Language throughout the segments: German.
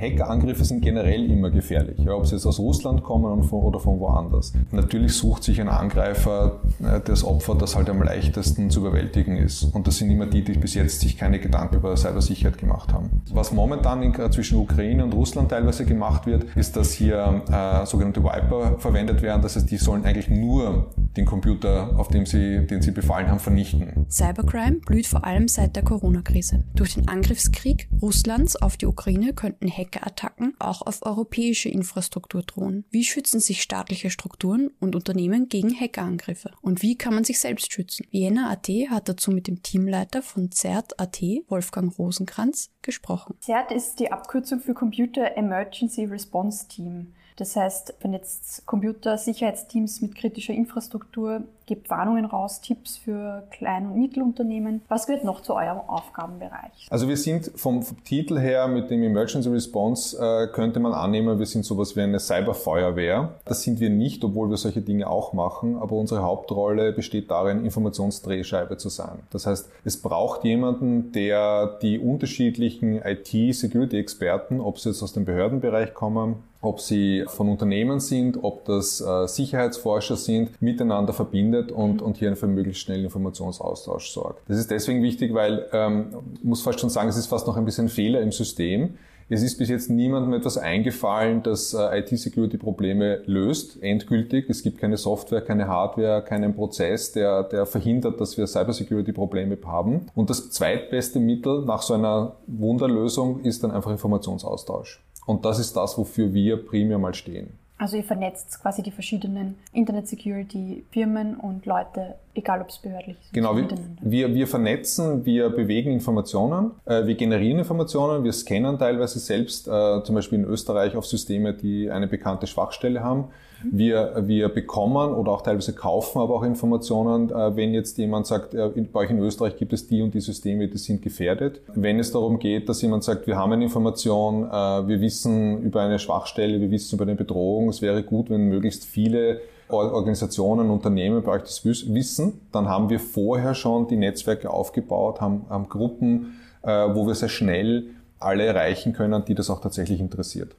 Hackerangriffe sind generell immer gefährlich, ja, ob sie jetzt aus Russland kommen oder von woanders. Natürlich sucht sich ein Angreifer äh, das Opfer, das halt am leichtesten zu überwältigen ist. Und das sind immer die, die bis jetzt sich keine Gedanken über Cybersicherheit gemacht haben. Was momentan in, zwischen Ukraine und Russland teilweise gemacht wird, ist, dass hier äh, sogenannte Wiper verwendet werden. Das heißt, die sollen eigentlich nur den Computer, auf dem sie, den sie befallen haben, vernichten. Cybercrime blüht vor allem seit der Corona-Krise. Durch den Angriffskrieg Russlands auf die Ukraine könnten Hackerattacken auch auf europäische Infrastruktur drohen. Wie schützen sich staatliche Strukturen und Unternehmen gegen Hackerangriffe? Und wie kann man sich selbst schützen? Vienna.at hat dazu mit dem Teamleiter von CERT.at, Wolfgang Rosenkranz, gesprochen. CERT ist die Abkürzung für Computer Emergency Response Team. Das heißt, wenn jetzt Computersicherheitsteams mit kritischer Infrastruktur gebt Warnungen raus, Tipps für Klein- und Mittelunternehmen. Was gehört noch zu eurem Aufgabenbereich? Also wir sind vom Titel her mit dem Emergency Response äh, könnte man annehmen, wir sind sowas wie eine Cyberfeuerwehr. Das sind wir nicht, obwohl wir solche Dinge auch machen, aber unsere Hauptrolle besteht darin, Informationsdrehscheibe zu sein. Das heißt, es braucht jemanden, der die unterschiedlichen IT-Security-Experten, ob sie jetzt aus dem Behördenbereich kommen, ob sie von Unternehmen sind, ob das äh, Sicherheitsforscher sind, miteinander verbindet und, und hier für möglichst schnellen Informationsaustausch sorgt. Das ist deswegen wichtig, weil, ähm, muss fast schon sagen, es ist fast noch ein bisschen Fehler im System. Es ist bis jetzt niemandem etwas eingefallen, das äh, IT-Security-Probleme löst, endgültig. Es gibt keine Software, keine Hardware, keinen Prozess, der, der verhindert, dass wir Cybersecurity-Probleme haben. Und das zweitbeste Mittel nach so einer Wunderlösung ist dann einfach Informationsaustausch. Und das ist das, wofür wir primär mal stehen. Also ihr vernetzt quasi die verschiedenen Internet-Security-Firmen und Leute, egal ob es behördlich ist. Genau, wir, wir, wir, vernetzen, wir bewegen Informationen, äh, wir generieren Informationen, wir scannen teilweise selbst, äh, zum Beispiel in Österreich auf Systeme, die eine bekannte Schwachstelle haben. Wir, wir bekommen oder auch teilweise kaufen aber auch Informationen, äh, wenn jetzt jemand sagt, äh, bei euch in Österreich gibt es die und die Systeme, die sind gefährdet. Wenn es darum geht, dass jemand sagt, wir haben eine Information, äh, wir wissen über eine Schwachstelle, wir wissen über eine Bedrohung, es wäre gut, wenn möglichst viele Organisationen, Unternehmen bei euch das wissen, dann haben wir vorher schon die Netzwerke aufgebaut, haben, haben Gruppen, wo wir sehr schnell alle erreichen können, die das auch tatsächlich interessiert.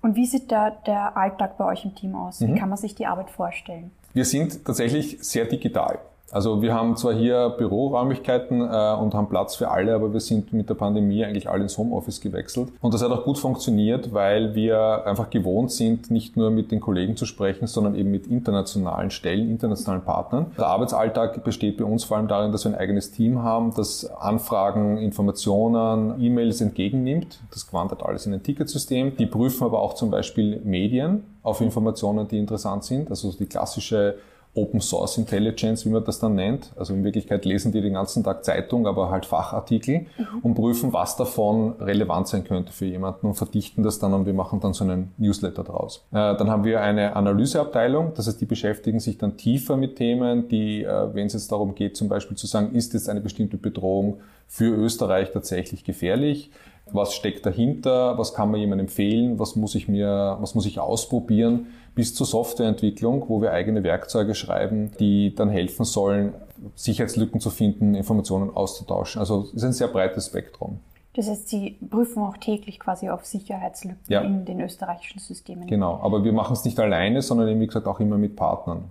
Und wie sieht da der Alltag bei euch im Team aus? Wie mhm. kann man sich die Arbeit vorstellen? Wir sind tatsächlich sehr digital. Also wir haben zwar hier Büroräumlichkeiten äh, und haben Platz für alle, aber wir sind mit der Pandemie eigentlich alle ins Homeoffice gewechselt. Und das hat auch gut funktioniert, weil wir einfach gewohnt sind, nicht nur mit den Kollegen zu sprechen, sondern eben mit internationalen Stellen, internationalen Partnern. Der Arbeitsalltag besteht bei uns vor allem darin, dass wir ein eigenes Team haben, das Anfragen, Informationen, E-Mails entgegennimmt. Das wandert alles in ein Ticketsystem. Die prüfen aber auch zum Beispiel Medien auf Informationen, die interessant sind. Also die klassische Open Source Intelligence, wie man das dann nennt. Also in Wirklichkeit lesen die den ganzen Tag Zeitung, aber halt Fachartikel mhm. und prüfen, was davon relevant sein könnte für jemanden und verdichten das dann und wir machen dann so einen Newsletter draus. Äh, dann haben wir eine Analyseabteilung, das heißt, die beschäftigen sich dann tiefer mit Themen, die, äh, wenn es jetzt darum geht, zum Beispiel zu sagen, ist jetzt eine bestimmte Bedrohung für Österreich tatsächlich gefährlich? Was steckt dahinter? Was kann man jemandem empfehlen? Was muss ich mir, was muss ich ausprobieren? bis zur Softwareentwicklung, wo wir eigene Werkzeuge schreiben, die dann helfen sollen, Sicherheitslücken zu finden, Informationen auszutauschen. Also es ist ein sehr breites Spektrum. Das heißt, Sie prüfen auch täglich quasi auf Sicherheitslücken ja. in den österreichischen Systemen. Genau, aber wir machen es nicht alleine, sondern eben, wie gesagt, auch immer mit Partnern.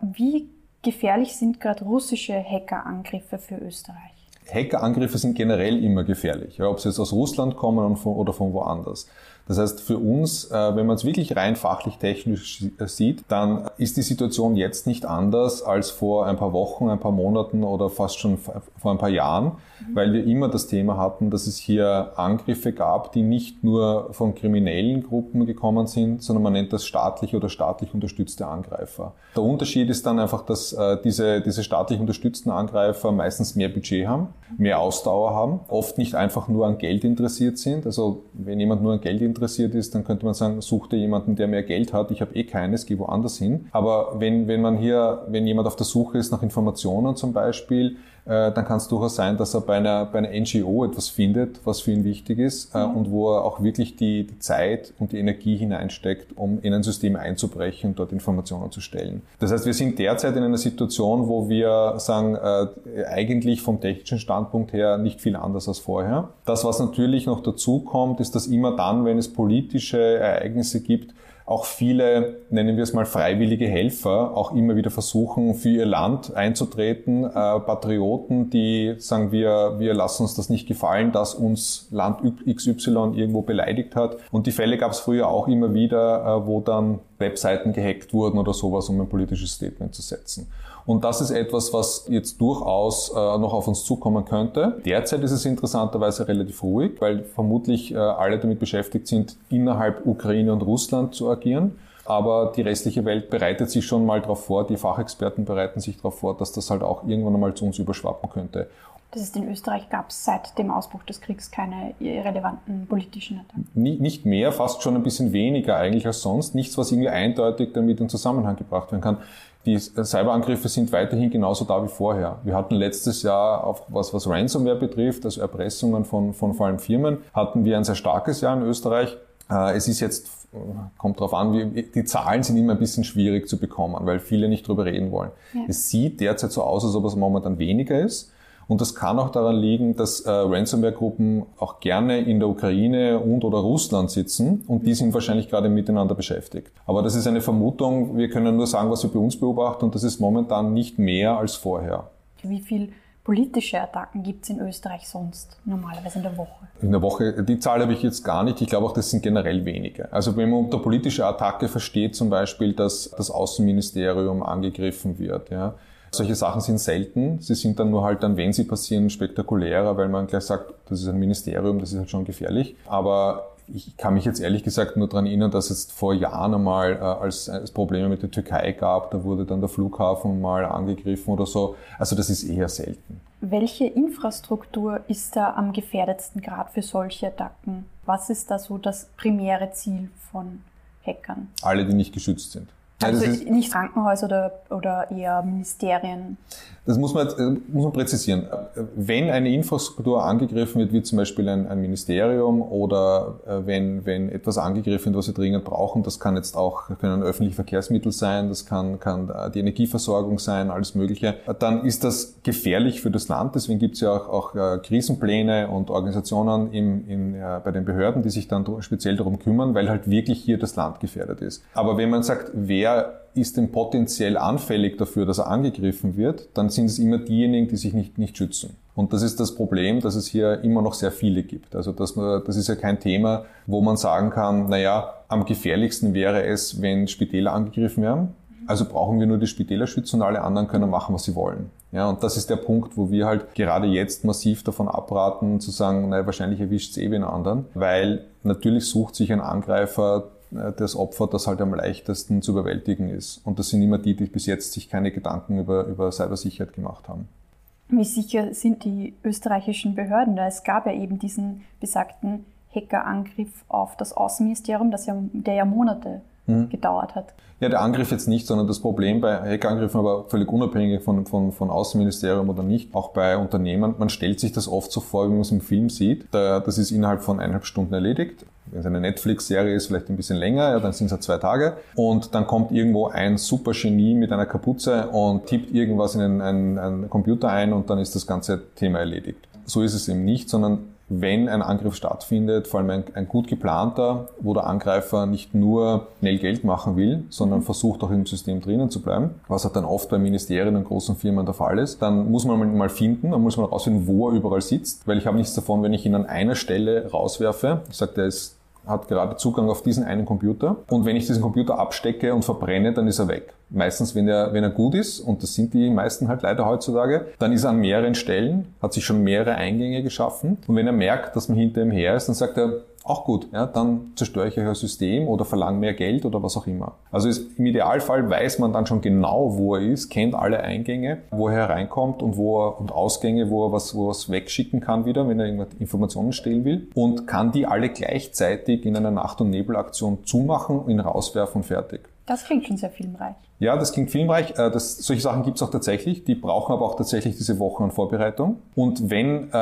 Wie gefährlich sind gerade russische Hackerangriffe für Österreich? Hackerangriffe sind generell immer gefährlich, ja, ob sie jetzt aus Russland kommen oder von woanders. Das heißt, für uns, äh, wenn man es wirklich rein fachlich technisch sieht, dann ist die Situation jetzt nicht anders als vor ein paar Wochen, ein paar Monaten oder fast schon vor ein paar Jahren, weil wir immer das Thema hatten, dass es hier Angriffe gab, die nicht nur von kriminellen Gruppen gekommen sind, sondern man nennt das staatlich oder staatlich unterstützte Angreifer. Der Unterschied ist dann einfach, dass äh, diese, diese staatlich unterstützten Angreifer meistens mehr Budget haben, mehr Ausdauer haben, oft nicht einfach nur an Geld interessiert sind. Also wenn jemand nur an Geld interessiert interessiert ist, dann könnte man sagen, such dir jemanden, der mehr Geld hat. Ich habe eh keines, geh woanders hin. Aber wenn, wenn man hier, wenn jemand auf der Suche ist nach Informationen zum Beispiel, dann kann es durchaus sein, dass er bei einer, bei einer NGO etwas findet, was für ihn wichtig ist äh, mhm. und wo er auch wirklich die, die Zeit und die Energie hineinsteckt, um in ein System einzubrechen und dort Informationen zu stellen. Das heißt, wir sind derzeit in einer Situation, wo wir sagen, äh, eigentlich vom technischen Standpunkt her nicht viel anders als vorher. Das, was natürlich noch dazu kommt, ist, dass immer dann, wenn es politische Ereignisse gibt, auch viele, nennen wir es mal freiwillige Helfer, auch immer wieder versuchen, für ihr Land einzutreten. Äh, Patrioten, die sagen, wir, wir lassen uns das nicht gefallen, dass uns Land XY irgendwo beleidigt hat. Und die Fälle gab es früher auch immer wieder, äh, wo dann Webseiten gehackt wurden oder sowas, um ein politisches Statement zu setzen. Und das ist etwas, was jetzt durchaus äh, noch auf uns zukommen könnte. Derzeit ist es interessanterweise relativ ruhig, weil vermutlich äh, alle damit beschäftigt sind, innerhalb Ukraine und Russland zu agieren. Aber die restliche Welt bereitet sich schon mal darauf vor, die Fachexperten bereiten sich darauf vor, dass das halt auch irgendwann einmal zu uns überschwappen könnte. Das ist in Österreich gab es seit dem Ausbruch des Kriegs keine relevanten politischen Attacken. Nicht mehr, fast schon ein bisschen weniger eigentlich als sonst. Nichts, was irgendwie eindeutig damit in Zusammenhang gebracht werden kann die Cyberangriffe sind weiterhin genauso da wie vorher. Wir hatten letztes Jahr, auf was, was Ransomware betrifft, also Erpressungen von, von vor allem Firmen, hatten wir ein sehr starkes Jahr in Österreich. Äh, es ist jetzt, kommt darauf an, wie, die Zahlen sind immer ein bisschen schwierig zu bekommen, weil viele nicht drüber reden wollen. Ja. Es sieht derzeit so aus, als ob es momentan weniger ist. Und das kann auch daran liegen, dass äh, Ransomware-Gruppen auch gerne in der Ukraine und oder Russland sitzen und die sind wahrscheinlich gerade miteinander beschäftigt. Aber das ist eine Vermutung. Wir können nur sagen, was wir bei uns beobachten und das ist momentan nicht mehr als vorher. Wie viel politische Attacken gibt es in Österreich sonst normalerweise in der Woche? In der Woche, die Zahl habe ich jetzt gar nicht. Ich glaube auch, das sind generell wenige. Also wenn man unter politische Attacke versteht zum Beispiel, dass das Außenministerium angegriffen wird, ja, solche Sachen sind selten. Sie sind dann nur halt dann, wenn sie passieren, spektakulärer, weil man gleich sagt, das ist ein Ministerium, das ist halt schon gefährlich. Aber ich kann mich jetzt ehrlich gesagt nur daran erinnern, dass es vor Jahren einmal, äh, als es Probleme mit der Türkei gab, da wurde dann der Flughafen mal angegriffen oder so. Also das ist eher selten. Welche Infrastruktur ist da am gefährdetsten Grad für solche Attacken? Was ist da so das primäre Ziel von Hackern? Alle, die nicht geschützt sind. Also nicht Krankenhäuser oder, oder eher Ministerien? Das muss man, äh, muss man präzisieren. Wenn eine Infrastruktur angegriffen wird, wie zum Beispiel ein, ein Ministerium oder äh, wenn, wenn etwas angegriffen wird, was wir dringend brauchen, das kann jetzt auch können öffentliche Verkehrsmittel sein, das kann, kann die Energieversorgung sein, alles Mögliche, dann ist das gefährlich für das Land. Deswegen gibt es ja auch, auch äh, Krisenpläne und Organisationen im, im, bei den Behörden, die sich dann speziell darum kümmern, weil halt wirklich hier das Land gefährdet ist. Aber wenn man sagt, wer ist denn potenziell anfällig dafür, dass er angegriffen wird, dann sind es immer diejenigen, die sich nicht, nicht schützen. Und das ist das Problem, dass es hier immer noch sehr viele gibt. Also dass man, das ist ja kein Thema, wo man sagen kann, naja, am gefährlichsten wäre es, wenn Spitäler angegriffen werden. Also brauchen wir nur die Spitäler schützen und alle anderen können machen, was sie wollen. Ja, und das ist der Punkt, wo wir halt gerade jetzt massiv davon abraten, zu sagen, naja, wahrscheinlich erwischt es eh wen anderen, weil natürlich sucht sich ein Angreifer das Opfer, das halt am leichtesten zu überwältigen ist. Und das sind immer die, die bis jetzt sich keine Gedanken über, über Cybersicherheit gemacht haben. Wie sicher sind die österreichischen Behörden? Es gab ja eben diesen besagten Hackerangriff auf das Außenministerium, das ja, der ja Monate mhm. gedauert hat. Ja, der Angriff jetzt nicht, sondern das Problem bei Hackerangriffen, aber völlig unabhängig von, von, von Außenministerium oder nicht, auch bei Unternehmen, man stellt sich das oft so vor, wie man es im Film sieht. Das ist innerhalb von eineinhalb Stunden erledigt. Wenn es eine Netflix-Serie ist, vielleicht ein bisschen länger, ja, dann sind es halt zwei Tage. Und dann kommt irgendwo ein super Genie mit einer Kapuze und tippt irgendwas in einen, einen, einen Computer ein und dann ist das ganze Thema erledigt. So ist es eben nicht, sondern wenn ein Angriff stattfindet, vor allem ein, ein, gut geplanter, wo der Angreifer nicht nur schnell Geld machen will, sondern mhm. versucht auch im System drinnen zu bleiben, was halt dann oft bei Ministerien und großen Firmen der Fall ist, dann muss man mal finden, dann muss man rausfinden, wo er überall sitzt, weil ich habe nichts davon, wenn ich ihn an einer Stelle rauswerfe, ich sage, der ist hat gerade Zugang auf diesen einen Computer. Und wenn ich diesen Computer abstecke und verbrenne, dann ist er weg. Meistens, wenn er, wenn er gut ist, und das sind die meisten halt leider heutzutage, dann ist er an mehreren Stellen, hat sich schon mehrere Eingänge geschaffen. Und wenn er merkt, dass man hinter ihm her ist, dann sagt er, auch gut, ja, dann zerstöre ich ein System oder verlange mehr Geld oder was auch immer. Also ist, im Idealfall weiß man dann schon genau, wo er ist, kennt alle Eingänge, wo er hereinkommt und wo er und Ausgänge, wo er was, wo er was wegschicken kann wieder, wenn er irgendwelche Informationen stehlen will und kann die alle gleichzeitig in einer Nacht- und Nebelaktion zumachen, ihn rauswerfen und fertig. Das klingt schon sehr filmreich. Ja, das klingt filmreich. Äh, das, solche Sachen gibt es auch tatsächlich. Die brauchen aber auch tatsächlich diese Wochen an Vorbereitung. Und wenn äh,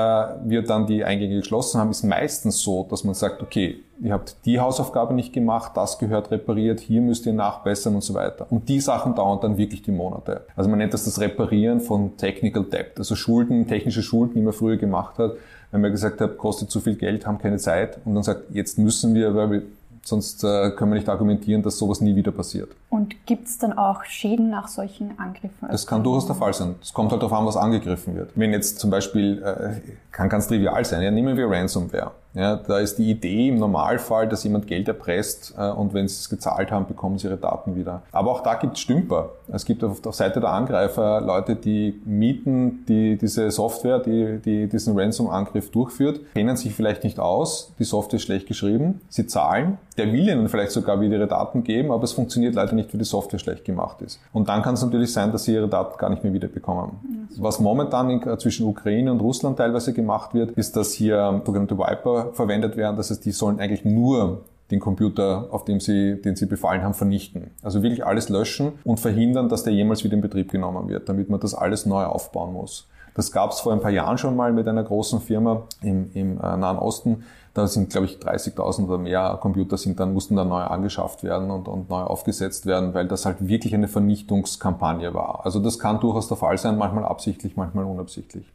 wir dann die Eingänge geschlossen haben, ist meistens so, dass man sagt, okay, ihr habt die Hausaufgabe nicht gemacht, das gehört repariert, hier müsst ihr nachbessern und so weiter. Und die Sachen dauern dann wirklich die Monate. Also man nennt das das Reparieren von Technical Debt, also Schulden, technische Schulden, die man früher gemacht hat, wenn man gesagt hat, kostet zu viel Geld, haben keine Zeit und dann sagt, jetzt müssen wir, weil wir Sonst äh, können wir nicht argumentieren, dass sowas nie wieder passiert. Und gibt es dann auch Schäden nach solchen Angriffen? Das kann durchaus der Fall sein. Es kommt halt darauf an, was angegriffen wird. Wenn jetzt zum Beispiel, äh, kann ganz trivial sein, ja, nehmen wir Ransomware. Ja, da ist die Idee im Normalfall, dass jemand Geld erpresst äh, und wenn sie es gezahlt haben, bekommen sie ihre Daten wieder. Aber auch da gibt es Stümper. Es gibt auf der Seite der Angreifer Leute, die mieten die, diese Software, die, die diesen Ransom-Angriff durchführt, kennen sich vielleicht nicht aus, die Software ist schlecht geschrieben, sie zahlen, der will ihnen vielleicht sogar wieder ihre Daten geben, aber es funktioniert leider nicht, weil die Software schlecht gemacht ist. Und dann kann es natürlich sein, dass sie ihre Daten gar nicht mehr wieder bekommen. Was momentan in, äh, zwischen Ukraine und Russland teilweise gemacht wird, ist, dass hier sogenannte Viper verwendet werden. Das heißt, die sollen eigentlich nur den Computer, auf dem sie, den sie befallen haben, vernichten. Also wirklich alles löschen und verhindern, dass der jemals wieder in Betrieb genommen wird, damit man das alles neu aufbauen muss. Das gab es vor ein paar Jahren schon mal mit einer großen Firma im, im äh, Nahen Osten. Da sind, glaube ich, 30.000 oder mehr Computer sind dann, mussten dann neu angeschafft werden und, und neu aufgesetzt werden, weil das halt wirklich eine Vernichtungskampagne war. Also das kann durchaus der Fall sein, manchmal absichtlich, manchmal unabsichtlich.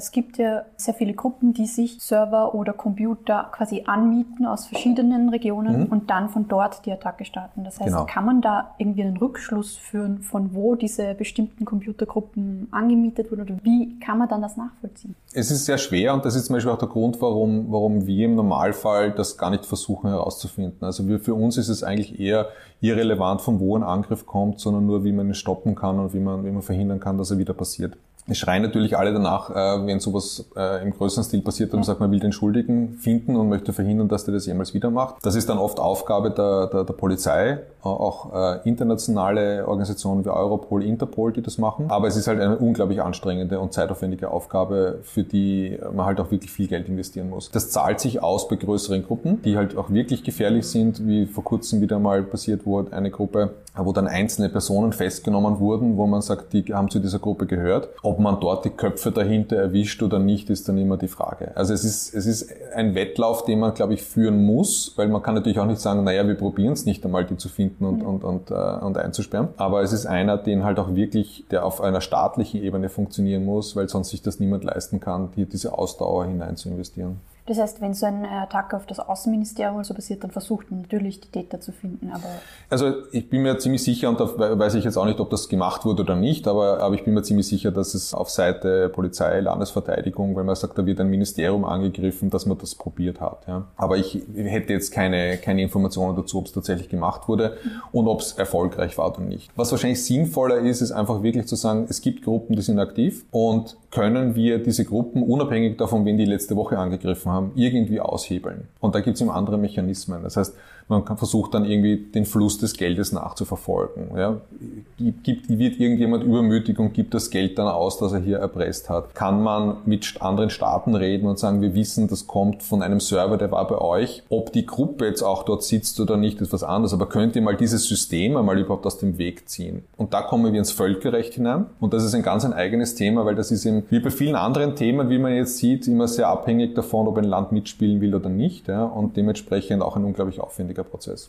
Es gibt ja sehr viele Gruppen, die sich Server oder Computer quasi anmieten aus verschiedenen Regionen mhm. und dann von dort die Attacke starten. Das heißt, genau. kann man da irgendwie einen Rückschluss führen, von wo diese bestimmten Computergruppen angemietet wurden oder wie kann man dann das nachvollziehen? Es ist sehr schwer und das ist zum Beispiel auch der Grund, warum, warum wir im Normalfall das gar nicht versuchen herauszufinden. Also wir, für uns ist es eigentlich eher irrelevant, von wo ein Angriff kommt, sondern nur, wie man ihn stoppen kann und wie man, wie man verhindern kann, dass er wieder passiert. Es schreien natürlich alle danach, äh, wenn sowas äh, im größeren Stil passiert und sagt, man will den Schuldigen finden und möchte verhindern, dass der das jemals wieder macht. Das ist dann oft Aufgabe der, der, der Polizei, auch äh, internationale Organisationen wie Europol, Interpol, die das machen. Aber es ist halt eine unglaublich anstrengende und zeitaufwendige Aufgabe, für die man halt auch wirklich viel Geld investieren muss. Das zahlt sich aus bei größeren Gruppen, die halt auch wirklich gefährlich sind, wie vor kurzem wieder mal passiert wurde, eine Gruppe, wo dann einzelne Personen festgenommen wurden, wo man sagt, die haben zu dieser Gruppe gehört. Ob man dort die Köpfe dahinter erwischt oder nicht, ist dann immer die Frage. Also es ist, es ist ein Wettlauf, den man, glaube ich, führen muss, weil man kann natürlich auch nicht sagen, naja, wir probieren es nicht einmal, die zu finden und, und, und, äh, und einzusperren. Aber es ist einer, den halt auch wirklich, der auf einer staatlichen Ebene funktionieren muss, weil sonst sich das niemand leisten kann, hier diese Ausdauer hinein zu investieren. Das heißt, wenn so eine Attacke auf das Außenministerium so passiert, dann versucht man natürlich die Täter zu finden. Aber also ich bin mir ziemlich sicher, und da weiß ich jetzt auch nicht, ob das gemacht wurde oder nicht, aber, aber ich bin mir ziemlich sicher, dass es auf Seite Polizei, Landesverteidigung, wenn man sagt, da wird ein Ministerium angegriffen, dass man das probiert hat. Ja. Aber ich hätte jetzt keine, keine Informationen dazu, ob es tatsächlich gemacht wurde und ob es erfolgreich war oder nicht. Was wahrscheinlich sinnvoller ist, ist einfach wirklich zu sagen, es gibt Gruppen, die sind aktiv und können wir diese Gruppen, unabhängig davon, wen die letzte Woche angegriffen haben, irgendwie aushebeln. Und da gibt es eben andere Mechanismen. Das heißt, man versucht dann irgendwie den Fluss des Geldes nachzuverfolgen. Ja. Gibt, wird irgendjemand übermütig und gibt das Geld dann aus, das er hier erpresst hat? Kann man mit anderen Staaten reden und sagen, wir wissen, das kommt von einem Server, der war bei euch. Ob die Gruppe jetzt auch dort sitzt oder nicht, ist was anderes. Aber könnt ihr mal dieses System einmal überhaupt aus dem Weg ziehen? Und da kommen wir ins Völkerrecht hinein. Und das ist ein ganz ein eigenes Thema, weil das ist eben, wie bei vielen anderen Themen, wie man jetzt sieht, immer sehr abhängig davon, ob ein Land mitspielen will oder nicht. Ja. Und dementsprechend auch ein unglaublich aufwendiger Prozess.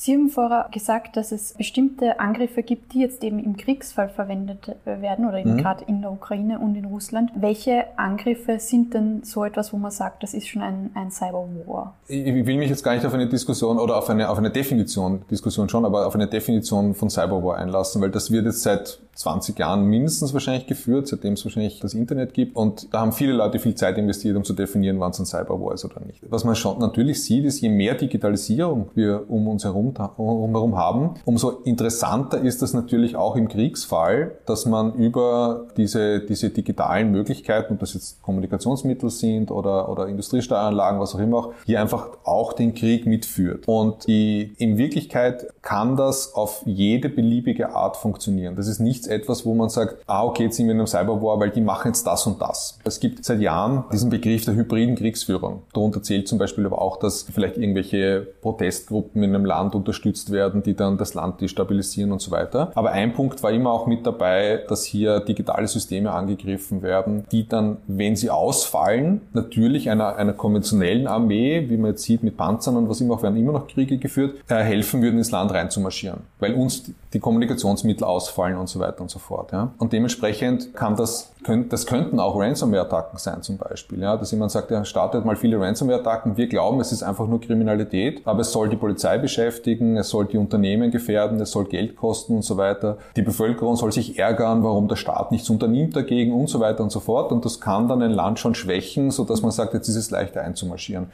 Sie haben vorher gesagt, dass es bestimmte Angriffe gibt, die jetzt eben im Kriegsfall verwendet werden oder eben mhm. gerade in der Ukraine und in Russland. Welche Angriffe sind denn so etwas, wo man sagt, das ist schon ein, ein Cyberwar? Ich will mich jetzt gar nicht auf eine Diskussion oder auf eine, auf eine Definition, Diskussion schon, aber auf eine Definition von Cyberwar einlassen, weil das wird jetzt seit 20 Jahren mindestens wahrscheinlich geführt, seitdem es wahrscheinlich das Internet gibt. Und da haben viele Leute viel Zeit investiert, um zu definieren, wann es ein Cyberwar ist oder nicht. Was man schon natürlich sieht, ist, je mehr Digitalisierung wir um uns herum, herum haben, umso interessanter ist das natürlich auch im Kriegsfall, dass man über diese, diese digitalen Möglichkeiten, ob das jetzt Kommunikationsmittel sind oder, oder Industriesteueranlagen, was auch immer, hier einfach auch den Krieg mitführt. Und die, in Wirklichkeit kann das auf jede beliebige Art funktionieren. Das ist nichts etwas, wo man sagt, ah, okay, jetzt sind wir in einem Cyberwar, weil die machen jetzt das und das. Es gibt seit Jahren diesen Begriff der hybriden Kriegsführung. Darunter zählt zum Beispiel aber auch, dass vielleicht irgendwelche Protestgruppen in einem Land unterstützt werden, die dann das Land destabilisieren und so weiter. Aber ein Punkt war immer auch mit dabei, dass hier digitale Systeme angegriffen werden, die dann, wenn sie ausfallen, natürlich einer, einer konventionellen Armee, wie man jetzt sieht mit Panzern und was immer auch, werden immer noch Kriege geführt, äh, helfen würden, ins Land reinzumarschieren, weil uns die Kommunikationsmittel ausfallen und so weiter und so fort. Ja. Und dementsprechend kann das, das könnten auch Ransomware-Attacken sein zum Beispiel, ja, dass jemand sagt, er startet mal viele Ransomware-Attacken, wir glauben, es ist einfach nur Kriminalität, aber es soll die Polizei beschäftigen, es soll die Unternehmen gefährden, es soll Geld kosten und so weiter. Die Bevölkerung soll sich ärgern, warum der Staat nichts unternimmt dagegen und so weiter und so fort. Und das kann dann ein Land schon schwächen, so dass man sagt, jetzt ist es leichter einzumarschieren.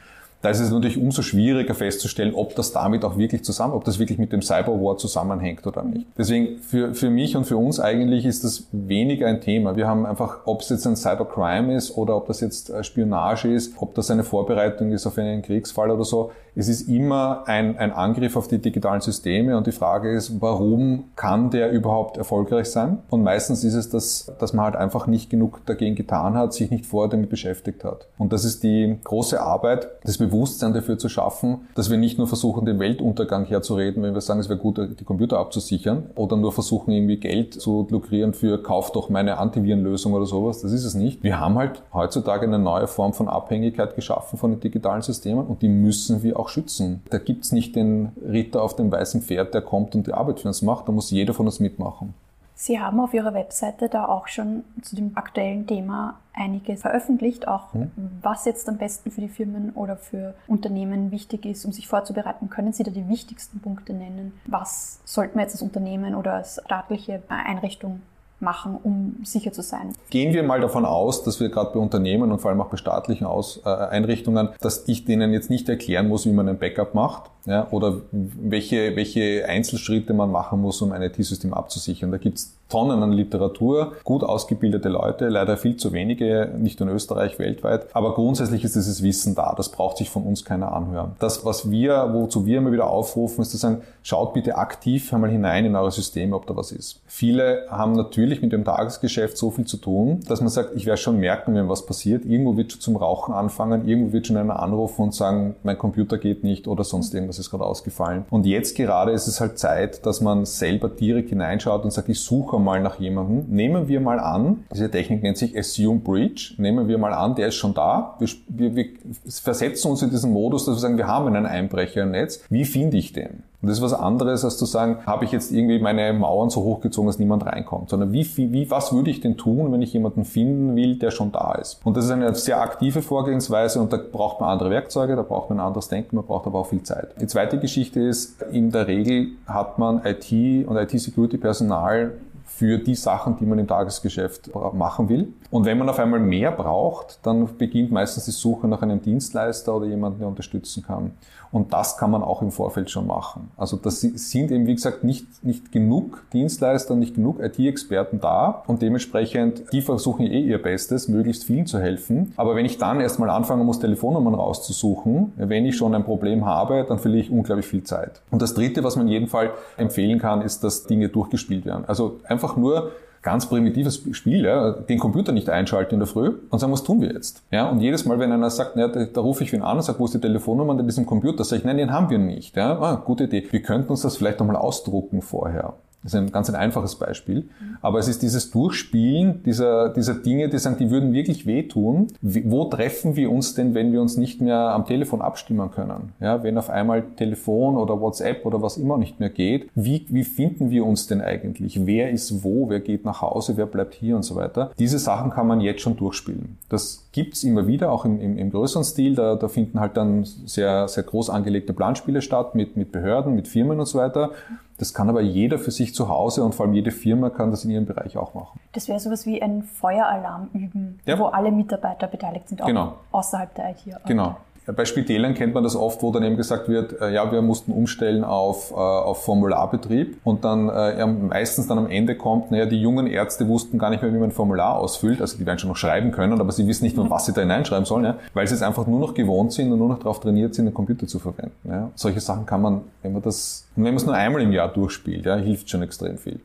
Da ist es natürlich umso schwieriger festzustellen, ob das damit auch wirklich zusammen, ob das wirklich mit dem Cyberwar zusammenhängt oder nicht. Deswegen für, für mich und für uns eigentlich ist das weniger ein Thema. Wir haben einfach, ob es jetzt ein Cybercrime ist oder ob das jetzt äh, Spionage ist, ob das eine Vorbereitung ist auf einen Kriegsfall oder so, es ist immer ein, ein Angriff auf die digitalen Systeme und die Frage ist, warum kann der überhaupt erfolgreich sein? Und meistens ist es, dass, dass man halt einfach nicht genug dagegen getan hat, sich nicht vorher damit beschäftigt hat. Und das ist die große Arbeit, das Bewusstsein dafür zu schaffen, dass wir nicht nur versuchen, den Weltuntergang herzureden, wenn wir sagen, es wäre gut, die Computer abzusichern oder nur versuchen, irgendwie Geld zu lukrieren für Kauf doch meine Antivirenlösung oder sowas. Das ist es nicht. Wir haben halt heutzutage eine neue Form von Abhängigkeit geschaffen von den digitalen Systemen und die müssen wir auch schützen. Da gibt's nicht den Ritter auf dem weißen Pferd, der kommt und die Arbeit für uns macht. Da muss jeder von uns mitmachen. Sie haben auf Ihrer Webseite da auch schon zu dem aktuellen Thema einiges veröffentlicht, auch hm. was jetzt am besten für die Firmen oder für Unternehmen wichtig ist, um sich vorzubereiten. Können Sie da die wichtigsten Punkte nennen? Was sollten wir jetzt als Unternehmen oder als staatliche Einrichtung machen, um sicher zu sein. Gehen wir mal davon aus, dass wir gerade bei Unternehmen und vor allem auch bei staatlichen Aus, äh, Einrichtungen, dass ich denen jetzt nicht erklären muss, wie man ein Backup macht, ja, oder welche, welche Einzelschritte man machen muss, um ein IT-System abzusichern. Da gibt's Tonnen an Literatur, gut ausgebildete Leute, leider viel zu wenige, nicht in Österreich, weltweit. Aber grundsätzlich ist dieses Wissen da. Das braucht sich von uns keiner anhören. Das, was wir, wozu wir immer wieder aufrufen, ist zu sagen, schaut bitte aktiv einmal hinein in eure Systeme, ob da was ist. Viele haben natürlich mit dem Tagesgeschäft so viel zu tun, dass man sagt, ich werde schon merken, wenn was passiert. Irgendwo wird schon zum Rauchen anfangen, irgendwo wird schon einer anrufen und sagen, mein Computer geht nicht oder sonst irgendwas ist gerade ausgefallen. Und jetzt gerade ist es halt Zeit, dass man selber direkt hineinschaut und sagt, ich suche suche mal nach jemandem. Nehmen wir mal an, diese Technik nennt sich Assume Breach. Nehmen wir mal an, der ist schon da. Wir, wir, wir versetzen uns in diesen Modus, dass wir sagen, wir haben einen Einbrecher im Netz. Wie finde ich den? Und das ist was anderes, als zu sagen, habe ich jetzt irgendwie meine Mauern so hochgezogen, dass niemand reinkommt, sondern wie, wie, was würde ich denn tun, wenn ich jemanden finden will, der schon da ist? Und das ist eine sehr aktive Vorgehensweise und da braucht man andere Werkzeuge, da braucht man anderes Denken, man braucht aber auch viel Zeit. Die zweite Geschichte ist, in der Regel hat man IT und IT-Security-Personal für die Sachen, die man im Tagesgeschäft machen will. Und wenn man auf einmal mehr braucht, dann beginnt meistens die Suche nach einem Dienstleister oder jemandem, der unterstützen kann. Und das kann man auch im Vorfeld schon machen. Also das sind eben, wie gesagt, nicht, nicht genug Dienstleister, nicht genug IT-Experten da und dementsprechend, die versuchen eh ihr Bestes, möglichst vielen zu helfen. Aber wenn ich dann erstmal anfangen muss, Telefonnummern rauszusuchen, wenn ich schon ein Problem habe, dann verliere ich unglaublich viel Zeit. Und das Dritte, was man in jedem Fall empfehlen kann, ist, dass Dinge durchgespielt werden. Also einfach nur ganz primitives Spiel, ja, den Computer nicht einschalten in der Früh und sagen, was tun wir jetzt? Ja, und jedes Mal, wenn einer sagt, ja, da, da rufe ich wen an und sage, wo ist die Telefonnummer an diesem Computer, sage ich, nein, den haben wir nicht. Ja, ah, gute Idee. Wir könnten uns das vielleicht nochmal ausdrucken vorher. Das ist ein ganz ein einfaches Beispiel. Aber es ist dieses Durchspielen dieser, dieser Dinge, die sagen, die würden wirklich wehtun. Wo treffen wir uns denn, wenn wir uns nicht mehr am Telefon abstimmen können? Ja, wenn auf einmal Telefon oder WhatsApp oder was immer nicht mehr geht, wie, wie finden wir uns denn eigentlich? Wer ist wo? Wer geht nach Hause? Wer bleibt hier und so weiter? Diese Sachen kann man jetzt schon durchspielen. Das gibt's immer wieder, auch im, im, im größeren Stil. Da, da finden halt dann sehr, sehr groß angelegte Planspiele statt mit, mit Behörden, mit Firmen und so weiter. Das kann aber jeder für sich zu Hause und vor allem jede Firma kann das in ihrem Bereich auch machen. Das wäre sowas wie ein Feueralarm üben, ja. wo alle Mitarbeiter beteiligt sind, auch genau. außerhalb der IT. Genau. Bei Spitälern kennt man das oft, wo dann eben gesagt wird, äh, ja, wir mussten umstellen auf, äh, auf Formularbetrieb und dann äh, ja, meistens dann am Ende kommt, naja, die jungen Ärzte wussten gar nicht mehr, wie man ein Formular ausfüllt, also die werden schon noch schreiben können, aber sie wissen nicht mehr, was sie da hineinschreiben sollen, ja, weil sie es einfach nur noch gewohnt sind und nur noch darauf trainiert sind, den Computer zu verwenden. Ja. Solche Sachen kann man, wenn man das, wenn man es nur einmal im Jahr durchspielt, ja, hilft schon extrem viel.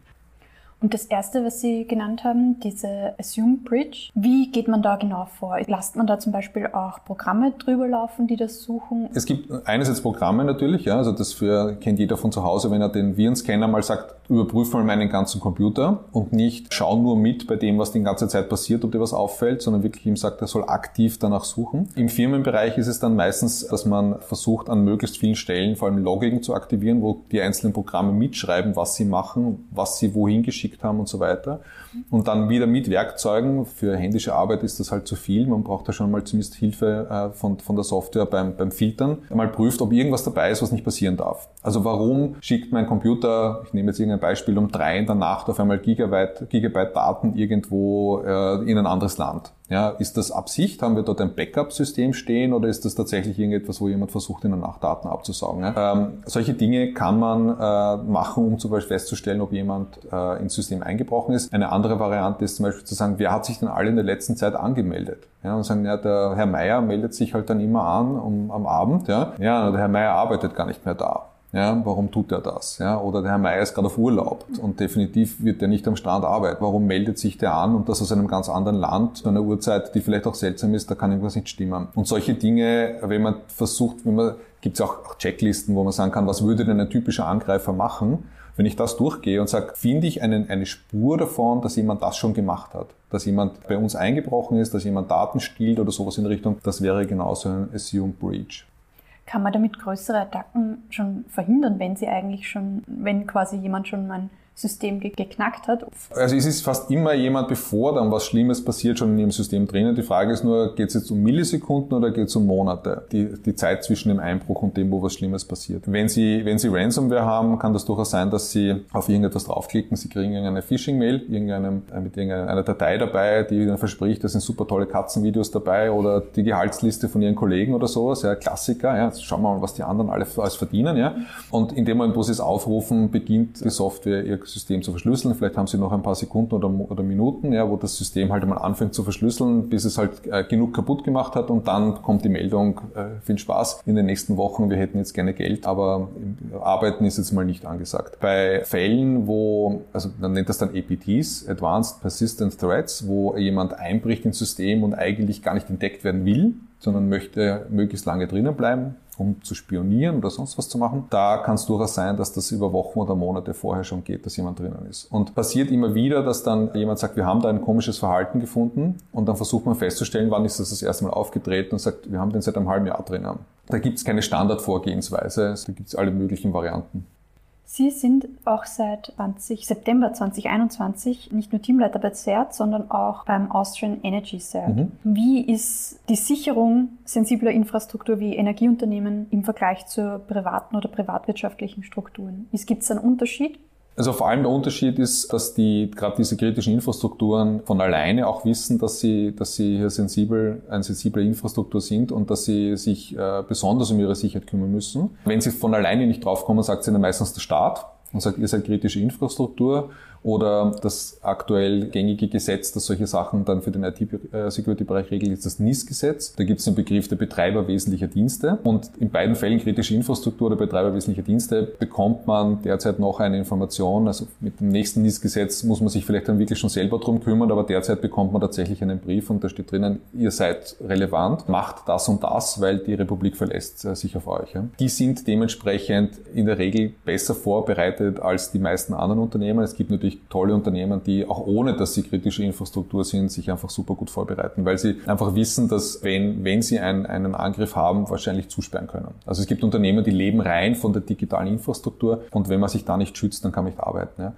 Und das erste, was Sie genannt haben, diese Assume Bridge, wie geht man da genau vor? Lasst man da zum Beispiel auch Programme drüber laufen, die das suchen? Es gibt einerseits Programme natürlich, ja, also das für, kennt jeder von zu Hause, wenn er den Virenscanner mal sagt, überprüf mal meinen ganzen Computer und nicht schau nur mit bei dem, was die ganze Zeit passiert, ob dir was auffällt, sondern wirklich ihm sagt, er soll aktiv danach suchen. Im Firmenbereich ist es dann meistens, dass man versucht, an möglichst vielen Stellen vor allem Logging zu aktivieren, wo die einzelnen Programme mitschreiben, was sie machen, was sie wohin geschickt haben und so weiter. Und dann wieder mit Werkzeugen. Für händische Arbeit ist das halt zu viel. Man braucht da schon mal zumindest Hilfe äh, von, von der Software beim, beim Filtern. Mal prüft, ob irgendwas dabei ist, was nicht passieren darf. Also warum schickt mein Computer, ich nehme jetzt irgendein Beispiel, um drei in der Nacht auf einmal Gigabyte, Gigabyte Daten irgendwo äh, in ein anderes Land? Ja, ist das Absicht? Haben wir dort ein Backup-System stehen oder ist das tatsächlich irgendetwas, wo jemand versucht, in der Nacht Daten abzusaugen? Ja? Ähm, solche Dinge kann man äh, machen, um zum Beispiel festzustellen, ob jemand äh, ins System eingebrochen ist. Eine andere Variante ist zum Beispiel zu sagen, wer hat sich denn alle in der letzten Zeit angemeldet? Ja, und sagen, ja, der Herr Meier meldet sich halt dann immer an um, am Abend. Ja, ja, der Herr Meier arbeitet gar nicht mehr da. Ja, warum tut er das? Ja, oder der Herr Meier ist gerade auf Urlaub und definitiv wird er nicht am Strand arbeiten. Warum meldet sich der an und das aus einem ganz anderen Land zu einer Uhrzeit, die vielleicht auch seltsam ist, da kann irgendwas nicht stimmen. Und solche Dinge, wenn man versucht, wenn man, gibt es auch Checklisten, wo man sagen kann, was würde denn ein typischer Angreifer machen? Wenn ich das durchgehe und sage, finde ich einen, eine Spur davon, dass jemand das schon gemacht hat, dass jemand bei uns eingebrochen ist, dass jemand Daten stiehlt oder sowas in Richtung, das wäre genauso ein Assumed Breach kann man damit größere Attacken schon verhindern, wenn sie eigentlich schon, wenn quasi jemand schon mein System geknackt hat. Also es ist fast immer jemand, bevor dann was Schlimmes passiert, schon in ihrem System drinnen. Die Frage ist nur, geht es jetzt um Millisekunden oder geht es um Monate? Die, die Zeit zwischen dem Einbruch und dem, wo was Schlimmes passiert. Wenn Sie, wenn Sie Ransomware haben, kann das durchaus sein, dass Sie auf irgendetwas draufklicken, Sie kriegen irgendeine Phishing-Mail irgendeinem, äh, mit irgendeiner Datei dabei, die Ihnen verspricht, da sind super tolle Katzenvideos dabei oder die Gehaltsliste von Ihren Kollegen oder sowas, ja, Klassiker, ja, schauen wir mal, was die anderen alle alles verdienen, ja. Und in dem Moment, wo Sie es aufrufen, beginnt die Software ihr System zu verschlüsseln. Vielleicht haben Sie noch ein paar Sekunden oder, oder Minuten, ja, wo das System halt einmal anfängt zu verschlüsseln, bis es halt äh, genug kaputt gemacht hat und dann kommt die Meldung, äh, viel Spaß in den nächsten Wochen, wir hätten jetzt gerne Geld, aber Arbeiten ist jetzt mal nicht angesagt. Bei Fällen, wo, also man nennt das dann APTs, Advanced Persistent Threats, wo jemand einbricht ins System und eigentlich gar nicht entdeckt werden will, sondern möchte möglichst lange drinnen bleiben, um zu spionieren oder sonst was zu machen. Da kann es durchaus sein, dass das über Wochen oder Monate vorher schon geht, dass jemand drinnen ist. Und passiert immer wieder, dass dann jemand sagt, wir haben da ein komisches Verhalten gefunden und dann versucht man festzustellen, wann ist das das erste Mal aufgetreten und sagt, wir haben den seit einem halben Jahr drinnen. Da gibt es keine Standardvorgehensweise, da gibt es alle möglichen Varianten. Sie sind auch seit 20, September 2021 nicht nur Teamleiter bei CERT, sondern auch beim Austrian Energy CERT. Mhm. Wie ist die Sicherung sensibler Infrastruktur wie Energieunternehmen im Vergleich zu privaten oder privatwirtschaftlichen Strukturen? Gibt es einen Unterschied? Also vor allem der Unterschied ist, dass die gerade diese kritischen Infrastrukturen von alleine auch wissen, dass sie, dass sie hier sensibel, eine sensible Infrastruktur sind und dass sie sich äh, besonders um ihre Sicherheit kümmern müssen. Wenn sie von alleine nicht draufkommen, sagt sie dann meistens der Staat und sagt, ihr seid kritische Infrastruktur oder das aktuell gängige Gesetz, das solche Sachen dann für den IT-Security-Bereich regelt, ist das NIS-Gesetz. Da gibt es den Begriff der Betreiber wesentlicher Dienste. Und in beiden Fällen kritische Infrastruktur oder Betreiber wesentlicher Dienste bekommt man derzeit noch eine Information. Also mit dem nächsten NIS-Gesetz muss man sich vielleicht dann wirklich schon selber drum kümmern, aber derzeit bekommt man tatsächlich einen Brief und da steht drinnen, ihr seid relevant, macht das und das, weil die Republik verlässt äh, sich auf euch. Die sind dementsprechend in der Regel besser vorbereitet als die meisten anderen Unternehmen. Es gibt natürlich wirklich tolle Unternehmen, die auch ohne, dass sie kritische Infrastruktur sind, sich einfach super gut vorbereiten, weil sie einfach wissen, dass wenn, wenn sie einen, einen Angriff haben, wahrscheinlich zusperren können. Also es gibt Unternehmen, die leben rein von der digitalen Infrastruktur und wenn man sich da nicht schützt, dann kann man nicht arbeiten. Ja.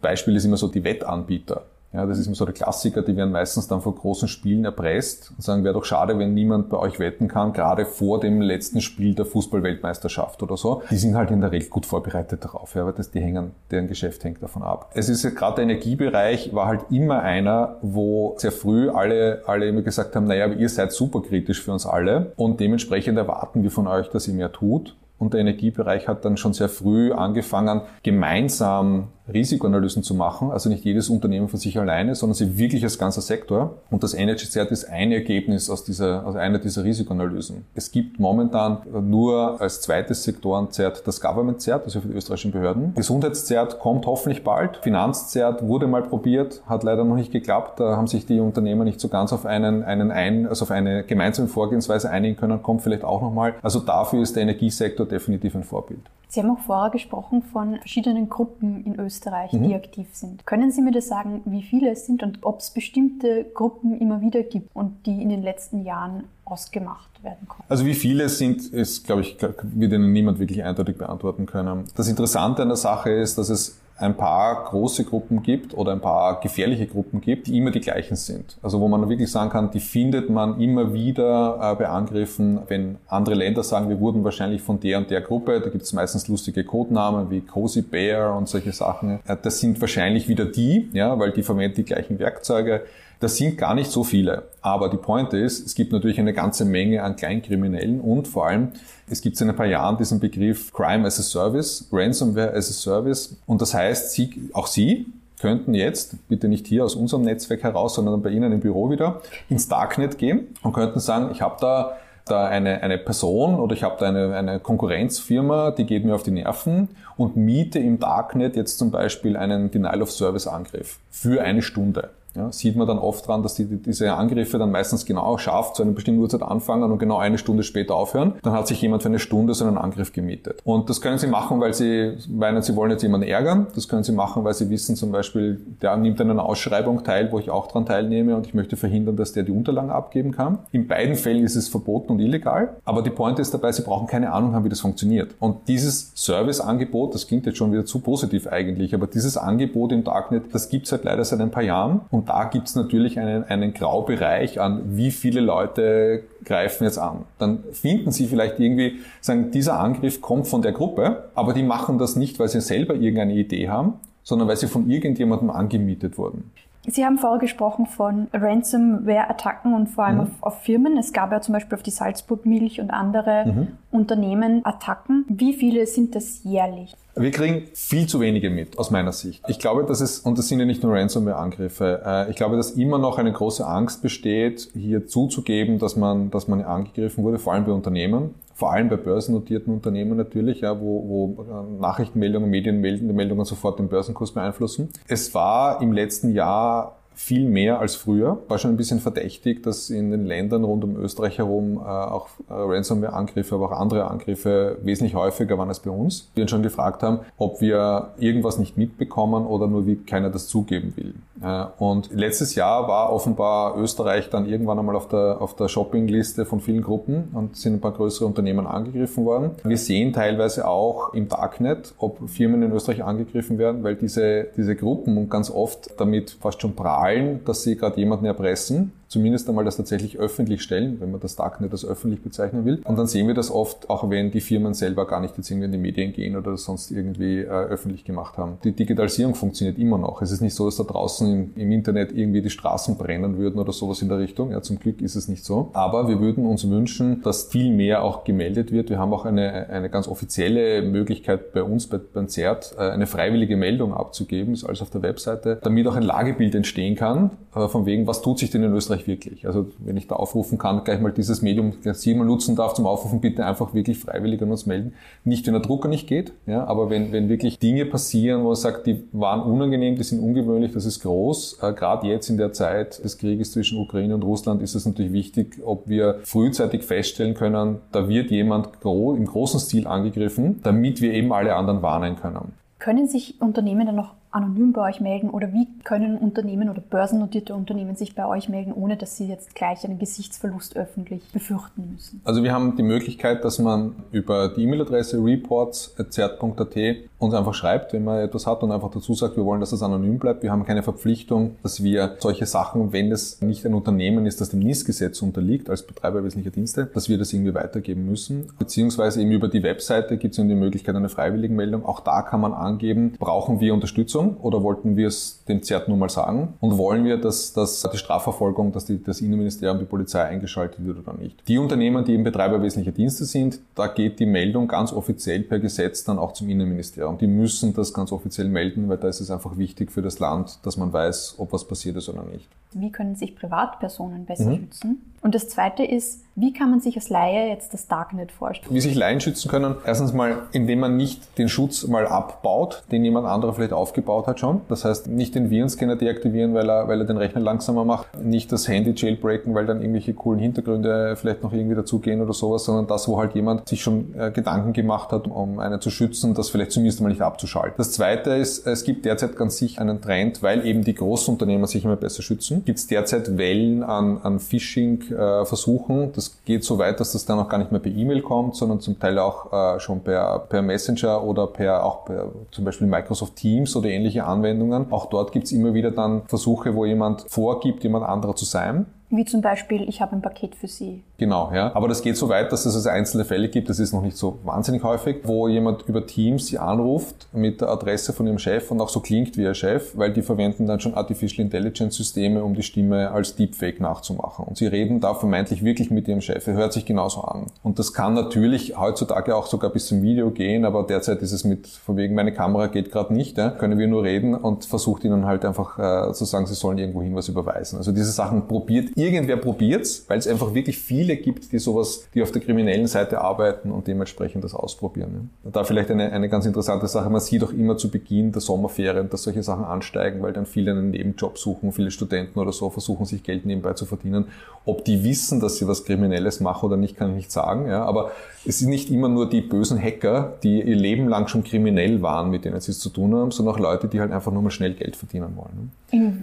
Beispiel ist immer so die Wettanbieter. Ja, das ist immer so der Klassiker, die werden meistens dann vor großen Spielen erpresst und sagen, wäre doch schade, wenn niemand bei euch wetten kann, gerade vor dem letzten Spiel der Fußballweltmeisterschaft oder so. Die sind halt in der Regel gut vorbereitet darauf, ja, weil das, die hängen, deren Geschäft hängt davon ab. Es ist ja gerade der Energiebereich war halt immer einer, wo sehr früh alle, alle immer gesagt haben, naja, ihr seid super kritisch für uns alle und dementsprechend erwarten wir von euch, dass ihr mehr tut. Und der Energiebereich hat dann schon sehr früh angefangen, gemeinsam Risikoanalysen zu machen, also nicht jedes Unternehmen für sich alleine, sondern sie wirklich als ganzer Sektor. Und das Energy Cert ist ein Ergebnis aus dieser, aus einer dieser Risikoanalysen. Es gibt momentan nur als zweites Sektorenzert das Government Cert, also für die österreichischen Behörden. Gesundheitszert kommt hoffentlich bald. Finanzzert wurde mal probiert, hat leider noch nicht geklappt. Da haben sich die Unternehmer nicht so ganz auf einen, einen ein, also auf eine gemeinsame Vorgehensweise einigen können, kommt vielleicht auch nochmal. Also dafür ist der Energiesektor definitiv ein Vorbild. Sie haben auch vorher gesprochen von verschiedenen Gruppen in Österreich, mhm. die aktiv sind. Können Sie mir das sagen, wie viele es sind und ob es bestimmte Gruppen immer wieder gibt und die in den letzten Jahren ausgemacht werden konnten? Also wie viele es sind, ist, glaube ich, wird Ihnen niemand wirklich eindeutig beantworten können. Das Interessante an der Sache ist, dass es ein paar große Gruppen gibt oder ein paar gefährliche Gruppen gibt, die immer die gleichen sind. Also wo man wirklich sagen kann, die findet man immer wieder äh, bei Angriffen, wenn andere Länder sagen, wir wurden wahrscheinlich von der und der Gruppe, da gibt es meistens lustige Codenamen wie Cozy Bear und solche Sachen. Äh, das sind wahrscheinlich wieder die, ja, weil die verwenden die gleichen Werkzeuge. Das sind gar nicht so viele. Aber die Pointe ist, es gibt natürlich eine ganze Menge an Kleinkriminellen und vor allem, es gibt seit ein paar Jahren diesen Begriff Crime as a Service, Ransomware as a Service. Und das heißt, Sie, auch Sie könnten jetzt, bitte nicht hier aus unserem Netzwerk heraus, sondern bei Ihnen im Büro wieder, ins Darknet gehen und könnten sagen, ich habe da da eine, eine Person oder ich habe da eine, eine Konkurrenzfirma, die geht mir auf die Nerven und miete im Darknet jetzt zum Beispiel einen Denial-of-Service-Angriff für eine Stunde. Ja, sieht man dann oft dran, dass die, diese Angriffe dann meistens genau scharf zu einer bestimmten Uhrzeit anfangen und genau eine Stunde später aufhören. Dann hat sich jemand für eine Stunde so einen Angriff gemietet. Und das können Sie machen, weil Sie meinen, Sie wollen jetzt jemanden ärgern. Das können Sie machen, weil Sie wissen zum Beispiel, der nimmt an einer Ausschreibung teil, wo ich auch dran teilnehme und ich möchte verhindern, dass der die Unterlagen abgeben kann. In beiden Fällen ist es verboten und illegal. Aber die Pointe ist dabei, Sie brauchen keine Ahnung haben, wie das funktioniert. Und dieses Serviceangebot, das klingt jetzt schon wieder zu positiv eigentlich, aber dieses Angebot im Darknet, das gibt es halt leider seit ein paar Jahren. Und da gibt es natürlich einen, einen Graubereich an, wie viele Leute greifen jetzt an. Dann finden Sie vielleicht irgendwie, sagen, dieser Angriff kommt von der Gruppe, aber die machen das nicht, weil sie selber irgendeine Idee haben, sondern weil sie von irgendjemandem angemietet wurden. Sie haben vorher gesprochen von Ransomware-Attacken und vor allem mhm. auf, auf, Firmen. Es gab ja zum Beispiel auf die Salzburg Milch und andere mhm. Unternehmen Attacken. Wie viele sind das jährlich? Wir kriegen viel zu wenige mit, aus meiner Sicht. Ich glaube, dass es, und das sind ja nicht nur Ransomware-Angriffe, äh, ich glaube, dass immer noch eine große Angst besteht, hier zuzugeben, dass man, dass man angegriffen wurde, vor allem bei Unternehmen vor allem bei börsennotierten Unternehmen natürlich, ja, wo, wo äh, Nachrichtenmeldungen, Medienmeldungen sofort den Börsenkurs beeinflussen. Es war im letzten Jahr viel mehr als früher. War schon ein bisschen verdächtig, dass in den Ländern rund um Österreich herum äh, auch äh, Ransomware-Angriffe, aber auch andere Angriffe wesentlich häufiger waren als bei uns. Wir uns schon gefragt haben, ob wir irgendwas nicht mitbekommen oder nur wie keiner das zugeben will. Äh, und letztes Jahr war offenbar Österreich dann irgendwann einmal auf der, auf der Shoppingliste von vielen Gruppen und sind ein paar größere Unternehmen angegriffen worden. Wir sehen teilweise auch im Darknet, ob Firmen in Österreich angegriffen werden, weil diese, diese Gruppen und ganz oft damit fast schon prahlen, allen, dass sie gerade jemanden erpressen zumindest einmal das tatsächlich öffentlich stellen, wenn man das Darknet als öffentlich bezeichnen will. Und dann sehen wir das oft, auch wenn die Firmen selber gar nicht jetzt irgendwie in die Medien gehen oder das sonst irgendwie äh, öffentlich gemacht haben. Die Digitalisierung funktioniert immer noch. Es ist nicht so, dass da draußen im, im, Internet irgendwie die Straßen brennen würden oder sowas in der Richtung. Ja, zum Glück ist es nicht so. Aber wir würden uns wünschen, dass viel mehr auch gemeldet wird. Wir haben auch eine, eine ganz offizielle Möglichkeit bei uns, bei, beim CERT, äh, eine freiwillige Meldung abzugeben, ist alles auf der Webseite, damit auch ein Lagebild entstehen kann, äh, von wegen, was tut sich denn in Österreich Österreich wirklich. Also wenn ich da aufrufen kann, gleich mal dieses Medium Sie mal nutzen darf zum Aufrufen, bitte einfach wirklich freiwillig an uns melden. Nicht, wenn der Drucker nicht geht, ja, aber wenn, wenn wirklich Dinge passieren, wo man sagt, die waren unangenehm, die sind ungewöhnlich, das ist groß. Äh, Gerade jetzt in der Zeit des Krieges zwischen Ukraine und Russland ist es natürlich wichtig, ob wir frühzeitig feststellen können, da wird jemand gro im großen Stil angegriffen, damit wir eben alle anderen warnen können. Können sich Unternehmen dann noch anonym bei euch melden oder wie können Unternehmen oder börsennotierte Unternehmen sich bei euch melden, ohne dass sie jetzt gleich einen Gesichtsverlust öffentlich befürchten müssen? Also wir haben die Möglichkeit, dass man über die E-Mail-Adresse reports.zert.at uns einfach schreibt, wenn man etwas hat und einfach dazu sagt, wir wollen, dass es anonym bleibt. Wir haben keine Verpflichtung, dass wir solche Sachen, wenn es nicht ein Unternehmen ist, das dem NIS-Gesetz unterliegt, als Betreiber wesentlicher Dienste, dass wir das irgendwie weitergeben müssen. Beziehungsweise eben über die Webseite gibt es die Möglichkeit einer freiwilligen Meldung. Auch da kann man angeben, brauchen wir Unterstützung Lösung oder wollten wir es dem ZERT nur mal sagen? Und wollen wir, dass, dass die Strafverfolgung, dass die, das Innenministerium, die Polizei eingeschaltet wird oder nicht? Die Unternehmen, die eben Betreiber wesentlicher Dienste sind, da geht die Meldung ganz offiziell per Gesetz dann auch zum Innenministerium. Die müssen das ganz offiziell melden, weil da ist es einfach wichtig für das Land, dass man weiß, ob was passiert ist oder nicht. Wie können sich Privatpersonen besser mhm. schützen? Und das Zweite ist, wie kann man sich als Laie jetzt das Darknet vorstellen? Wie sich Laien schützen können? Erstens mal, indem man nicht den Schutz mal abbaut, den jemand anderer vielleicht aufgebaut hat schon. Das heißt, nicht den Virenscanner deaktivieren, weil er, weil er den Rechner langsamer macht. Nicht das Handy jailbreaken, weil dann irgendwelche coolen Hintergründe vielleicht noch irgendwie dazugehen oder sowas, sondern das, wo halt jemand sich schon äh, Gedanken gemacht hat, um einen zu schützen, das vielleicht zumindest mal nicht abzuschalten. Das Zweite ist, es gibt derzeit ganz sicher einen Trend, weil eben die Großunternehmer sich immer besser schützen. Gibt es derzeit Wellen an, an Phishing-Versuchen. Äh, das geht so weit, dass das dann auch gar nicht mehr per E-Mail kommt, sondern zum Teil auch äh, schon per, per Messenger oder per auch per zum Beispiel Microsoft Teams oder ähnliche Anwendungen. Auch dort gibt es immer wieder dann Versuche, wo jemand vorgibt, jemand anderer zu sein. Wie zum Beispiel, ich habe ein Paket für Sie. Genau, ja. Aber das geht so weit, dass es also einzelne Fälle gibt, das ist noch nicht so wahnsinnig häufig, wo jemand über Teams Sie anruft mit der Adresse von Ihrem Chef und auch so klingt wie Ihr Chef, weil die verwenden dann schon Artificial Intelligence Systeme, um die Stimme als Deepfake nachzumachen. Und Sie reden da vermeintlich wirklich mit Ihrem Chef. Er hört sich genauso an. Und das kann natürlich heutzutage auch sogar bis zum Video gehen, aber derzeit ist es mit, von wegen, meine Kamera geht gerade nicht, ja, können wir nur reden und versucht Ihnen halt einfach äh, zu sagen, Sie sollen irgendwohin was überweisen. Also diese Sachen probiert irgendwer probiert's, weil es einfach wirklich viele gibt, die sowas, die auf der kriminellen Seite arbeiten und dementsprechend das ausprobieren. Ja. Da vielleicht eine, eine ganz interessante Sache, man sieht auch immer zu Beginn der Sommerferien, dass solche Sachen ansteigen, weil dann viele einen Nebenjob suchen, viele Studenten oder so versuchen, sich Geld nebenbei zu verdienen. Ob die wissen, dass sie was Kriminelles machen oder nicht, kann ich nicht sagen. Ja. Aber es sind nicht immer nur die bösen Hacker, die ihr Leben lang schon kriminell waren, mit denen sie es zu tun haben, sondern auch Leute, die halt einfach nur mal schnell Geld verdienen wollen.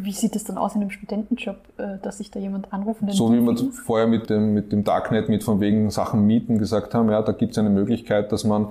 Wie sieht es dann aus in einem Studentenjob, äh, dass sich da jemand anruft? So wie wir vorher mit dem, mit dem Darknet, mit von wegen Sachen mieten gesagt haben, ja, da gibt es eine Möglichkeit, dass man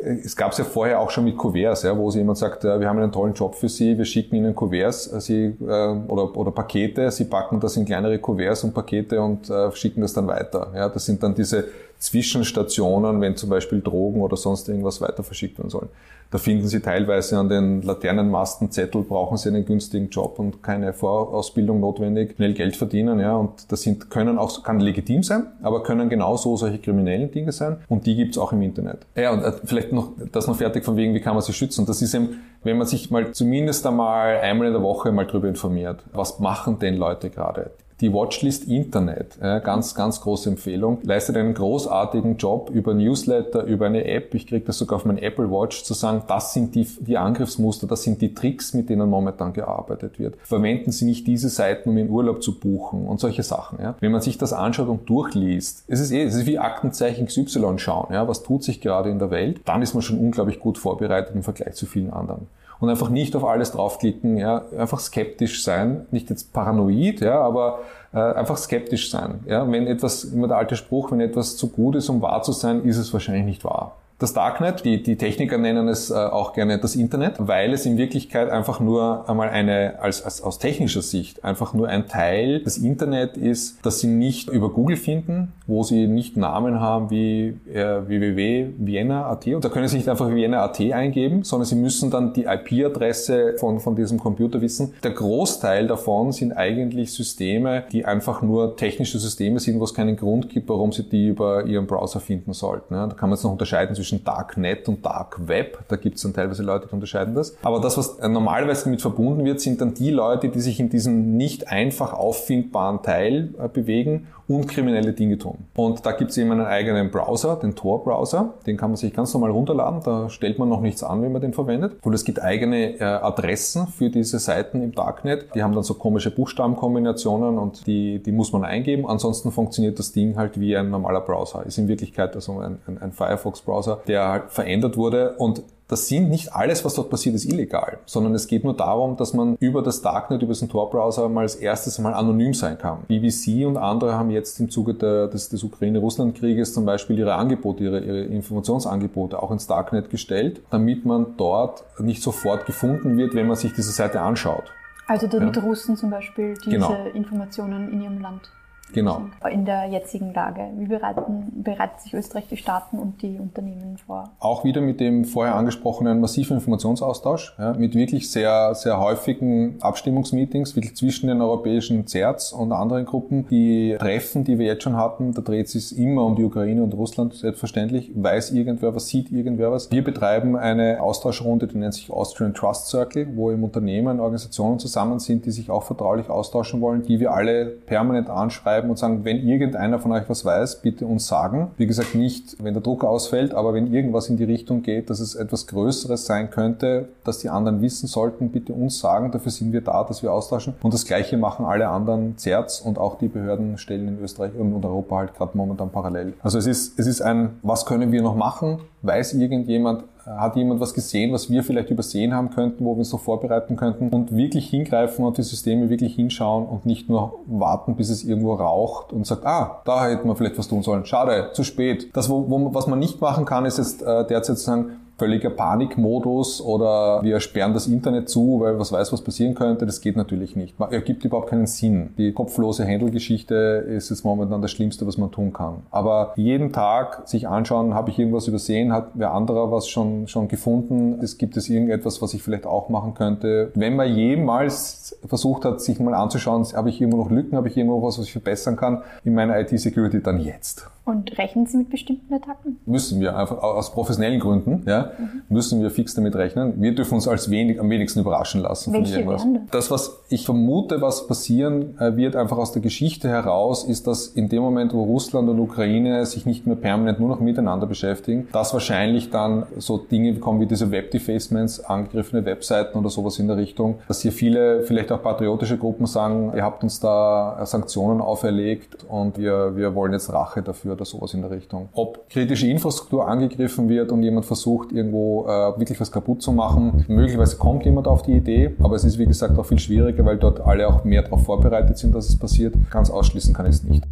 äh, es gab es ja vorher auch schon mit Kuverts, ja, wo jemand sagt, wir haben einen tollen Job für Sie, wir schicken Ihnen Kuverts äh, Sie, äh, oder, oder Pakete, Sie packen das in kleinere Kuverts und Pakete und äh, schicken das dann weiter. Ja, das sind dann diese Zwischenstationen, wenn zum Beispiel Drogen oder sonst irgendwas weiter verschickt werden sollen. Da finden Sie teilweise an den Laternenmasten Zettel, brauchen Sie einen günstigen Job und keine Vorausbildung notwendig, schnell Geld verdienen, ja, und das sind, können auch, kann legitim sein, aber können genauso solche kriminellen Dinge sein und die gibt's auch im Internet. Ja, und äh, vielleicht noch, das noch fertig von wegen, wie kann man sich schützen? Das ist eben, wenn man sich mal zumindest einmal einmal in der Woche mal drüber informiert, was machen denn Leute gerade? Die Watchlist Internet, ganz, ganz große Empfehlung, leistet einen großartigen Job über Newsletter, über eine App. Ich kriege das sogar auf mein Apple Watch zu sagen, das sind die, die Angriffsmuster, das sind die Tricks, mit denen momentan gearbeitet wird. Verwenden Sie nicht diese Seiten, um in Urlaub zu buchen und solche Sachen. Ja. Wenn man sich das anschaut und durchliest, es ist, eh, es ist wie Aktenzeichen XY schauen, ja, was tut sich gerade in der Welt, dann ist man schon unglaublich gut vorbereitet im Vergleich zu vielen anderen und einfach nicht auf alles draufklicken, ja, einfach skeptisch sein, nicht jetzt paranoid, ja, aber äh, einfach skeptisch sein. Ja, wenn etwas, immer der alte Spruch, wenn etwas zu gut ist, um wahr zu sein, ist es wahrscheinlich nicht wahr das Darknet. Die, die Techniker nennen es äh, auch gerne das Internet, weil es in Wirklichkeit einfach nur einmal eine, als, als aus technischer Sicht, einfach nur ein Teil des Internet ist, das sie nicht über Google finden, wo sie nicht Namen haben wie äh, www.vienna.at und da können sie nicht einfach Vienna.at eingeben, sondern sie müssen dann die IP-Adresse von, von diesem Computer wissen. Der Großteil davon sind eigentlich Systeme, die einfach nur technische Systeme sind, wo es keinen Grund gibt, warum sie die über ihren Browser finden sollten. Ja, da kann man jetzt noch unterscheiden zwischen Darknet und Dark Web. Da gibt es dann teilweise Leute, die unterscheiden das. Aber das, was normalerweise damit verbunden wird, sind dann die Leute, die sich in diesem nicht einfach auffindbaren Teil äh, bewegen und kriminelle Dinge tun. Und da gibt es eben einen eigenen Browser, den Tor-Browser. Den kann man sich ganz normal runterladen. Da stellt man noch nichts an, wenn man den verwendet. Und es gibt eigene äh, Adressen für diese Seiten im Darknet. Die haben dann so komische Buchstabenkombinationen und die, die muss man eingeben. Ansonsten funktioniert das Ding halt wie ein normaler Browser. Ist in Wirklichkeit also ein, ein, ein Firefox-Browser der halt verändert wurde und das sind nicht alles, was dort passiert, ist illegal, sondern es geht nur darum, dass man über das Darknet, über diesen Tor-Browser mal als erstes mal anonym sein kann. BBC und andere haben jetzt im Zuge der, des, des Ukraine-Russland-Krieges zum Beispiel ihre Angebote, ihre, ihre Informationsangebote auch ins Darknet gestellt, damit man dort nicht sofort gefunden wird, wenn man sich diese Seite anschaut. Also damit ja. Russen zum Beispiel diese genau. Informationen in ihrem Land Genau. In der jetzigen Lage. Wie bereiten, bereiten sich Österreich die Staaten und die Unternehmen vor? Auch wieder mit dem vorher angesprochenen massiven Informationsaustausch, ja, mit wirklich sehr, sehr häufigen Abstimmungsmeetings, wirklich zwischen den europäischen CERTs und anderen Gruppen. Die Treffen, die wir jetzt schon hatten, da dreht es sich immer um die Ukraine und Russland, selbstverständlich. Weiß irgendwer was, sieht irgendwer was. Wir betreiben eine Austauschrunde, die nennt sich Austrian Trust Circle, wo im Unternehmen Organisationen zusammen sind, die sich auch vertraulich austauschen wollen, die wir alle permanent anschreiben schreiben und sagen, wenn irgendeiner von euch was weiß, bitte uns sagen. Wie gesagt, nicht, wenn der Druck ausfällt, aber wenn irgendwas in die Richtung geht, dass es etwas Größeres sein könnte, dass die anderen wissen sollten, bitte uns sagen. Dafür sind wir da, dass wir austauschen. Und das Gleiche machen alle anderen CERTs und auch die Behördenstellen in Österreich und Europa halt gerade momentan parallel. Also es ist, es ist ein, was können wir noch machen? Weiß irgendjemand, hat jemand was gesehen, was wir vielleicht übersehen haben könnten, wo wir uns noch vorbereiten könnten und wirklich hingreifen und die Systeme wirklich hinschauen und nicht nur warten, bis es irgendwo raucht und sagt, ah, da hätten wir vielleicht was tun sollen. Schade, zu spät. Das, wo, wo, was man nicht machen kann, ist jetzt äh, derzeit zu sagen, völliger Panikmodus oder wir sperren das Internet zu, weil was weiß, was passieren könnte. Das geht natürlich nicht. Man ergibt überhaupt keinen Sinn. Die kopflose Händelgeschichte ist jetzt momentan das Schlimmste, was man tun kann. Aber jeden Tag sich anschauen, habe ich irgendwas übersehen, hat wer anderer was schon, schon gefunden, es gibt es irgendetwas, was ich vielleicht auch machen könnte. Wenn man jemals versucht hat, sich mal anzuschauen, habe ich irgendwo noch Lücken, habe ich irgendwo was, was ich verbessern kann in meiner IT-Security, dann jetzt. Und rechnen Sie mit bestimmten Attacken? Müssen wir, einfach aus professionellen Gründen, ja, müssen wir fix damit rechnen. Wir dürfen uns als wenig, am wenigsten überraschen lassen Welche von irgendwas. Wären das? was ich vermute, was passieren äh, wird, einfach aus der Geschichte heraus, ist, dass in dem Moment, wo Russland und Ukraine sich nicht mehr permanent nur noch miteinander beschäftigen, dass wahrscheinlich dann so Dinge kommen wie diese Web-Defacements, angegriffene Webseiten oder sowas in der Richtung, dass hier viele, vielleicht auch patriotische Gruppen sagen, ihr habt uns da Sanktionen auferlegt und wir, wir wollen jetzt Rache dafür oder sowas in der Richtung. Ob kritische Infrastruktur angegriffen wird und jemand versucht, irgendwo äh, wirklich was kaputt zu machen. Möglicherweise kommt jemand auf die Idee, aber es ist wie gesagt auch viel schwieriger, weil dort alle auch mehr darauf vorbereitet sind, dass es passiert. Ganz ausschließen kann ich es nicht.